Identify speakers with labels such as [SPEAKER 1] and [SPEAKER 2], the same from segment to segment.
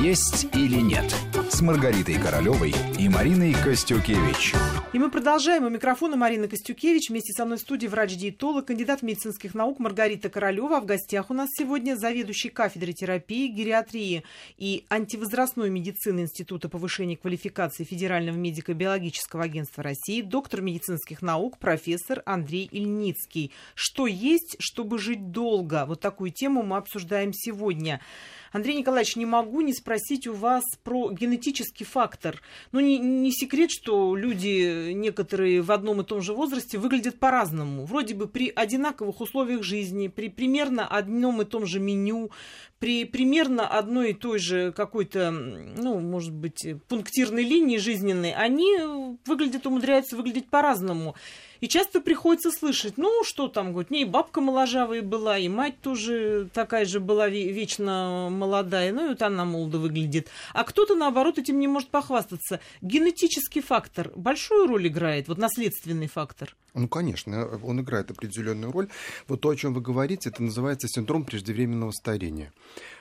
[SPEAKER 1] «Есть или нет» с Маргаритой Королевой и Мариной Костюкевич.
[SPEAKER 2] И мы продолжаем. У микрофона Марина Костюкевич. Вместе со мной в студии врач-диетолог, кандидат медицинских наук Маргарита Королева. А в гостях у нас сегодня заведующий кафедрой терапии, гериатрии и антивозрастной медицины Института повышения квалификации Федерального медико-биологического агентства России, доктор медицинских наук, профессор Андрей Ильницкий. Что есть, чтобы жить долго? Вот такую тему мы обсуждаем сегодня. Андрей Николаевич, не могу не спросить у вас про генетический фактор. Ну, не, не секрет, что люди некоторые в одном и том же возрасте выглядят по-разному. Вроде бы при одинаковых условиях жизни, при примерно одном и том же меню, при примерно одной и той же какой-то, ну, может быть, пунктирной линии жизненной, они выглядят, умудряются выглядеть по-разному. И часто приходится слышать, ну, что там, говорит, не, и бабка моложавая была, и мать тоже такая же была вечно молодая, ну, и вот она молодо выглядит. А кто-то, наоборот, этим не может похвастаться. Генетический фактор большую роль играет, вот наследственный фактор?
[SPEAKER 3] Ну, конечно, он играет определенную роль. Вот то, о чем вы говорите, это называется синдром преждевременного старения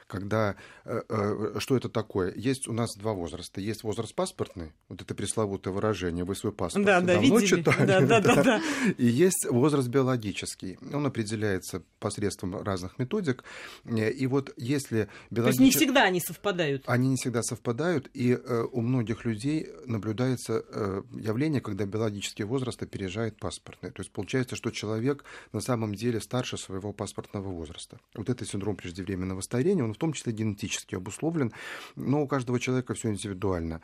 [SPEAKER 3] когда э, э, что это такое? Есть у нас два возраста. Есть возраст паспортный, вот это пресловутое выражение, вы свой паспорт
[SPEAKER 2] да, да,
[SPEAKER 3] давно
[SPEAKER 2] видели?
[SPEAKER 3] читали.
[SPEAKER 2] Да, да, да, да.
[SPEAKER 3] И есть возраст биологический. Он определяется посредством разных методик. И вот если
[SPEAKER 2] биологический... То есть не всегда они совпадают?
[SPEAKER 3] Они не всегда совпадают, и э, у многих людей наблюдается э, явление, когда биологический возраст опережает паспортный. То есть получается, что человек на самом деле старше своего паспортного возраста. Вот это синдром преждевременного старения, он в том числе генетически обусловлен, но у каждого человека все индивидуально.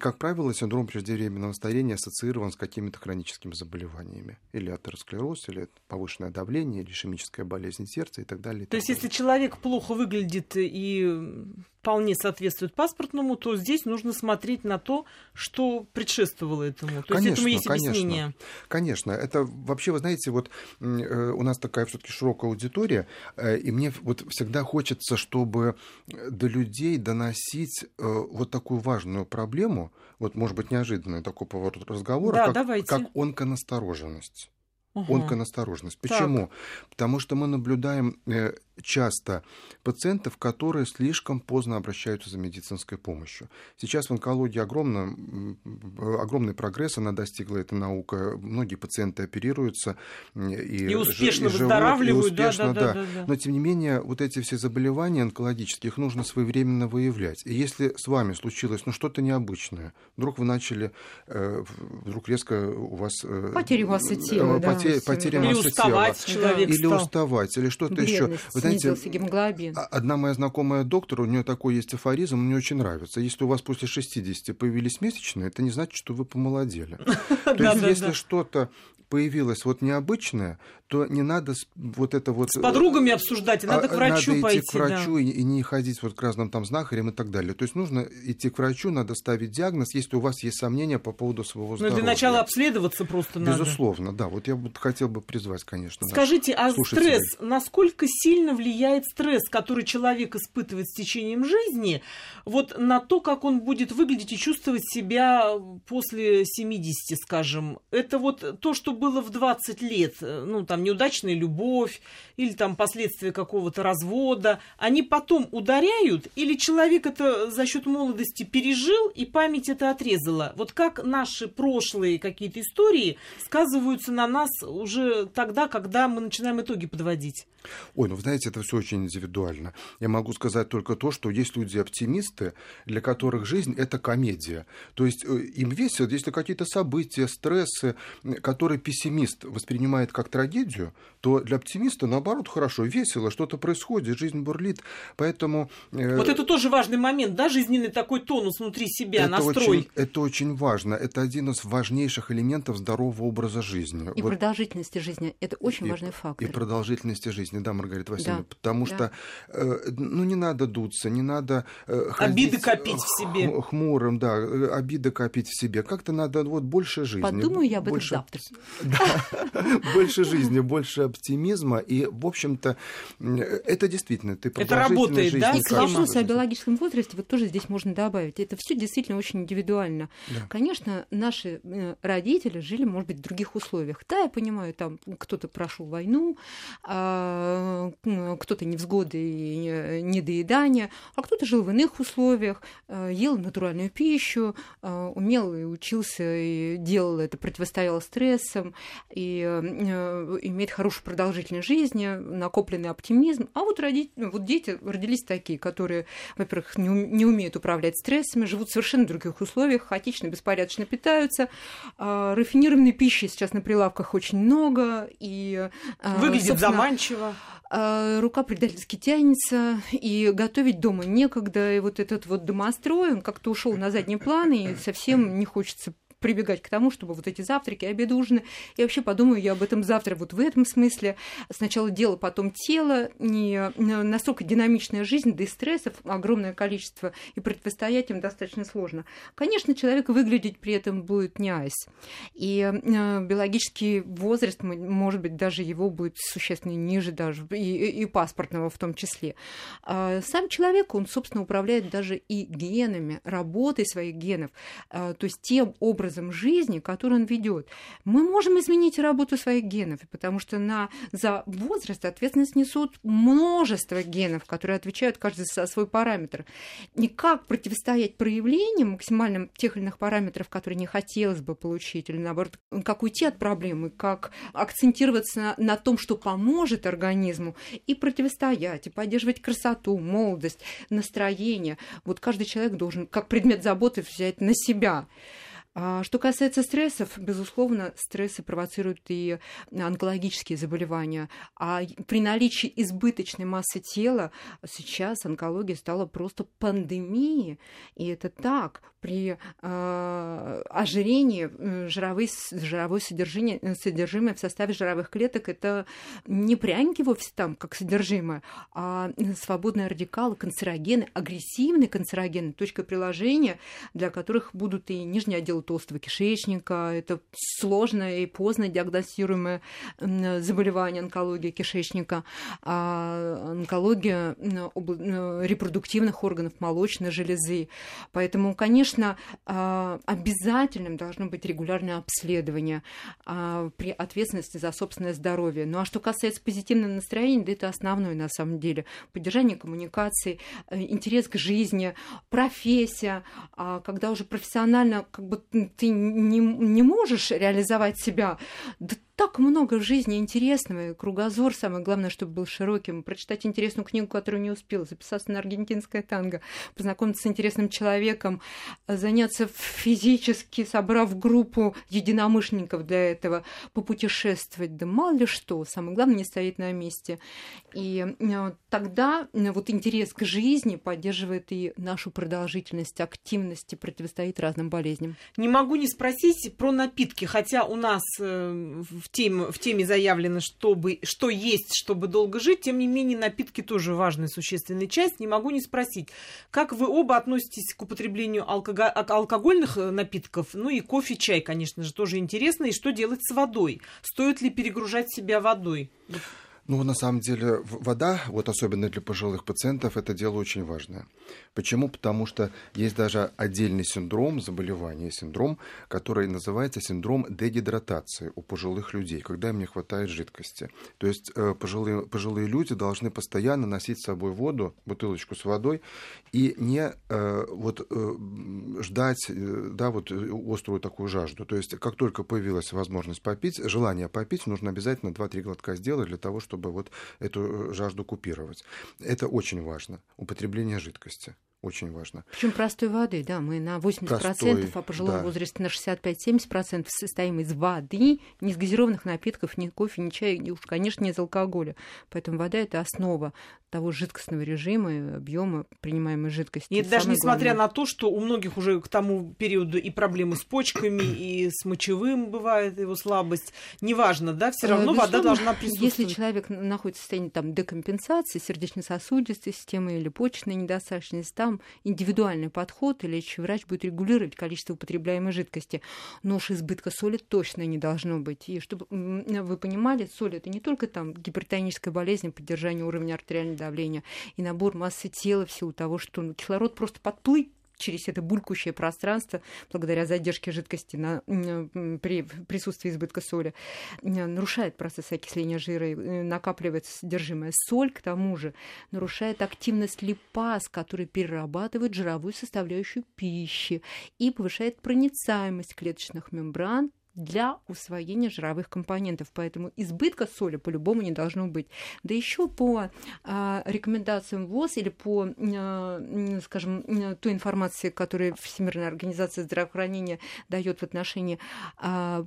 [SPEAKER 3] Как правило, синдром преждевременного старения ассоциирован с какими-то хроническими заболеваниями. Или атеросклероз, или повышенное давление, или ишемическая болезнь сердца и так далее. И
[SPEAKER 2] То
[SPEAKER 3] так
[SPEAKER 2] есть, если человек плохо выглядит и вполне соответствует паспортному, то здесь нужно смотреть на то, что предшествовало этому. То
[SPEAKER 3] конечно,
[SPEAKER 2] есть этому есть объяснение.
[SPEAKER 3] Конечно. Это вообще, вы знаете, вот э, у нас такая все-таки широкая аудитория, э, и мне вот всегда хочется, чтобы до людей доносить э, вот такую важную проблему, вот, может быть, неожиданный такой поворот разговора,
[SPEAKER 2] да,
[SPEAKER 3] как,
[SPEAKER 2] давайте.
[SPEAKER 3] как онконастороженность.
[SPEAKER 2] Угу.
[SPEAKER 3] Онконастороженность. Почему? Так. Потому что мы наблюдаем часто пациентов, которые слишком поздно обращаются за медицинской помощью. Сейчас в онкологии огромно, огромный прогресс, она достигла эта наука. Многие пациенты оперируются
[SPEAKER 2] и, и успешно и живут, выздоравливают. И успешно,
[SPEAKER 3] да, да, да. Да, да. Но тем не менее, вот эти все заболевания онкологические, их нужно своевременно выявлять. И если с вами случилось ну, что-то необычное, вдруг вы начали, э, вдруг резко у вас...
[SPEAKER 4] Э, потеря массы тела,
[SPEAKER 3] потеря,
[SPEAKER 4] да,
[SPEAKER 3] потеря
[SPEAKER 2] или
[SPEAKER 3] массы
[SPEAKER 2] уставать
[SPEAKER 3] тела.
[SPEAKER 2] человек
[SPEAKER 3] Или
[SPEAKER 2] стал.
[SPEAKER 3] уставать, или что-то еще.
[SPEAKER 4] Знаете, гемоглобин.
[SPEAKER 3] А, одна моя знакомая доктор, у нее такой есть афоризм, мне очень нравится. Если у вас после 60 появились месячные, это не значит, что вы помолодели. То есть, если что-то появилось вот необычное, то не надо вот это вот...
[SPEAKER 2] С подругами обсуждать, надо к врачу
[SPEAKER 3] надо
[SPEAKER 2] пойти.
[SPEAKER 3] идти к врачу и, и не ходить вот к разным там знахарям и так далее. То есть нужно идти к врачу, надо ставить диагноз, если у вас есть сомнения по поводу своего здоровья.
[SPEAKER 2] Ну, для начала обследоваться просто
[SPEAKER 3] Безусловно,
[SPEAKER 2] надо.
[SPEAKER 3] Безусловно, да. Вот я бы хотел бы призвать, конечно.
[SPEAKER 2] Скажите, а стресс, насколько сильно влияет стресс, который человек испытывает с течением жизни, вот на то, как он будет выглядеть и чувствовать себя после 70, скажем? Это вот то, что было в 20 лет, ну, там, неудачная любовь или там последствия какого-то развода, они потом ударяют или человек это за счет молодости пережил и память это отрезала? Вот как наши прошлые какие-то истории сказываются на нас уже тогда, когда мы начинаем итоги подводить?
[SPEAKER 3] Ой, ну, знаете, это все очень индивидуально. Я могу сказать только то, что есть люди-оптимисты, для которых жизнь – это комедия. То есть э, им весело, если какие-то события, стрессы, которые пессимист воспринимает как трагедию, то для оптимиста, наоборот, хорошо, весело, что-то происходит, жизнь бурлит. Поэтому...
[SPEAKER 2] Э... Вот это тоже важный момент, да, жизненный такой тонус внутри себя,
[SPEAKER 3] это
[SPEAKER 2] настрой.
[SPEAKER 3] Очень, это очень важно. Это один из важнейших элементов здорового образа жизни.
[SPEAKER 4] И вот. продолжительности жизни. Это очень
[SPEAKER 3] и,
[SPEAKER 4] важный фактор.
[SPEAKER 3] И продолжительности жизни, да, Маргарита Васильевна.
[SPEAKER 4] Да.
[SPEAKER 3] Потому
[SPEAKER 4] да.
[SPEAKER 3] что, э, ну, не надо дуться, не надо... Э,
[SPEAKER 2] обиды копить в себе.
[SPEAKER 3] Хмурым, да, обиды копить в себе. Как-то надо вот больше жизни.
[SPEAKER 4] Подумаю я об
[SPEAKER 3] больше...
[SPEAKER 4] этом
[SPEAKER 3] больше жизни, больше оптимизма. И, в общем-то, это действительно, ты
[SPEAKER 2] Это работает, да?
[SPEAKER 4] И к вопросу о биологическом возрасте, вот тоже здесь можно добавить. Это все действительно очень индивидуально. Да. Конечно, наши э, родители жили, может быть, в других условиях. Да, я понимаю, там кто-то прошел войну, а, кто-то невзгоды и э, недоедания, а кто-то жил в иных условиях, э, ел натуральную пищу, умел и учился, и делал это, противостоял стрессам, и имеет хорошую продолжительность жизни, накопленный оптимизм. А вот, родители, вот дети родились такие, которые, во-первых, не, не умеют управлять стрессами, живут в совершенно других условиях, хаотично, беспорядочно питаются. А, рафинированной пищи сейчас на прилавках очень много. И,
[SPEAKER 2] а, Выглядит заманчиво
[SPEAKER 4] а, рука предательски тянется, и готовить дома некогда, и вот этот вот домострой, он как-то ушел на задний план, и совсем не хочется прибегать к тому, чтобы вот эти завтраки, обеды, ужины. И вообще подумаю я об этом завтра вот в этом смысле. Сначала дело, потом тело. Не настолько динамичная жизнь, да и стрессов огромное количество, и противостоять им достаточно сложно. Конечно, человек выглядеть при этом будет не айс. И э, биологический возраст, может быть, даже его будет существенно ниже даже, и, и паспортного в том числе. А сам человек, он, собственно, управляет даже и генами, работой своих генов, а, то есть тем образом, образом жизни, который он ведет. Мы можем изменить работу своих генов, потому что на, за возраст ответственность несут множество генов, которые отвечают каждый за свой параметр. И как противостоять проявлениям максимальным тех или иных параметров, которые не хотелось бы получить, или наоборот, как уйти от проблемы, как акцентироваться на, на том, что поможет организму, и противостоять, и поддерживать красоту, молодость, настроение. Вот каждый человек должен как предмет заботы взять на себя. А что касается стрессов, безусловно, стрессы провоцируют и онкологические заболевания. А при наличии избыточной массы тела сейчас онкология стала просто пандемией. И это так. При э, ожирении э, жировые, жировое содержание, содержимое в составе жировых клеток это не пряники вовсе там, как содержимое, а свободные радикалы, канцерогены, агрессивные канцерогены, точка приложения, для которых будут и нижний отдел толстого кишечника. Это сложное и поздно диагностируемое заболевание онкология кишечника, а онкология репродуктивных органов молочной железы. Поэтому, конечно, а, обязательным должно быть регулярное обследование а, при ответственности за собственное здоровье. Ну а что касается позитивного настроения, да это основное на самом деле. Поддержание коммуникации, э, интерес к жизни, профессия, а, когда уже профессионально как бы ты не, не можешь реализовать себя, да так много в жизни интересного, и кругозор, самое главное, чтобы был широким, прочитать интересную книгу, которую не успел, записаться на аргентинское танго, познакомиться с интересным человеком, заняться физически, собрав группу единомышленников для этого, попутешествовать, да мало ли что, самое главное, не стоять на месте. И э, тогда э, вот интерес к жизни поддерживает и нашу продолжительность, активность и противостоит разным болезням.
[SPEAKER 2] Не могу не спросить про напитки, хотя у нас э, в теме, в теме заявлено, чтобы, что есть, чтобы долго жить, тем не менее напитки тоже важная существенная часть. Не могу не спросить, как вы оба относитесь к употреблению алкого... алкогольных напитков, ну и кофе, чай, конечно же, тоже интересно, и что делать с водой? Стоит ли перегружать себя водой?
[SPEAKER 3] Ну, на самом деле, вода, вот особенно для пожилых пациентов, это дело очень важное. Почему? Потому что есть даже отдельный синдром заболевания, синдром, который называется синдром дегидратации у пожилых людей, когда им не хватает жидкости. То есть э, пожилые, пожилые люди должны постоянно носить с собой воду, бутылочку с водой, и не э, вот, э, ждать да, вот, острую такую жажду. То есть как только появилась возможность попить, желание попить, нужно обязательно 2-3 глотка сделать для того, чтобы чтобы вот эту э, жажду купировать. Это очень важно, употребление жидкости очень важно.
[SPEAKER 4] Причем простой воды, да, мы на 80%, Простой, а пожилом да. возрасте на 65-70% состоим из воды, не из газированных напитков, ни кофе, ни чая, и уж, конечно, не из алкоголя. Поэтому вода – это основа того жидкостного режима, и объема принимаемой жидкости.
[SPEAKER 2] И даже несмотря главное. на то, что у многих уже к тому периоду и проблемы с почками, и с мочевым бывает его слабость, неважно, да, все равно Безусловно, вода должна присутствовать.
[SPEAKER 4] Если человек находится в состоянии там, декомпенсации сердечно-сосудистой системы или почечной недостаточности, там там индивидуальный подход, и лечащий врач будет регулировать количество употребляемой жидкости. Но уж избытка соли точно не должно быть. И чтобы вы понимали, соль это не только там гипертоническая болезнь, поддержание уровня артериального давления и набор массы тела в силу того, что ну, кислород просто подплыть через это булькающее пространство, благодаря задержке жидкости на, при присутствии избытка соли, нарушает процесс окисления жира, э, накапливается содержимое. Соль, к тому же, нарушает активность липаз, который перерабатывает жировую составляющую пищи и повышает проницаемость клеточных мембран для усвоения жировых компонентов. Поэтому избытка соли по-любому не должно быть. Да еще по а, рекомендациям ВОЗ или по, а, скажем, той информации, которую Всемирная организация здравоохранения дает в отношении а,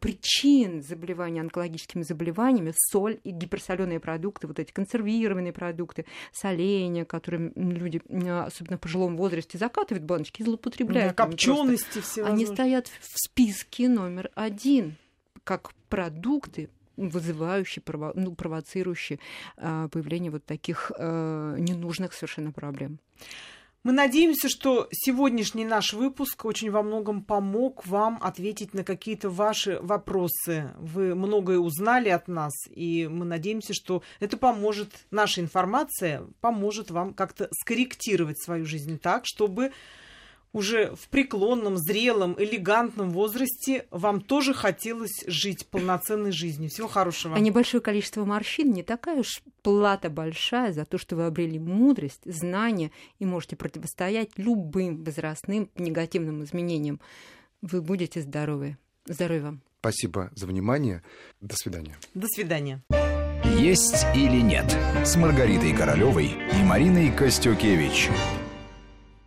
[SPEAKER 4] причин заболевания онкологическими заболеваниями, соль и гиперсоленые продукты, вот эти консервированные продукты, соление, которые люди, особенно в пожилом возрасте, закатывают баночки и злоупотребляют.
[SPEAKER 2] Копчености все.
[SPEAKER 4] Они стоят в списке номер один, как продукты, вызывающие, прово, ну, провоцирующие э, появление вот таких э, ненужных совершенно проблем.
[SPEAKER 2] Мы надеемся, что сегодняшний наш выпуск очень во многом помог вам ответить на какие-то ваши вопросы. Вы многое узнали от нас, и мы надеемся, что это поможет, наша информация поможет вам как-то скорректировать свою жизнь так, чтобы уже в преклонном, зрелом, элегантном возрасте вам тоже хотелось жить полноценной жизнью. Всего хорошего.
[SPEAKER 4] А небольшое количество морщин не такая уж плата большая за то, что вы обрели мудрость, знания и можете противостоять любым возрастным негативным изменениям. Вы будете здоровы. Здоровья вам.
[SPEAKER 3] Спасибо за внимание. До свидания.
[SPEAKER 2] До свидания.
[SPEAKER 1] Есть или нет с Маргаритой Королевой и Мариной Костюкевич.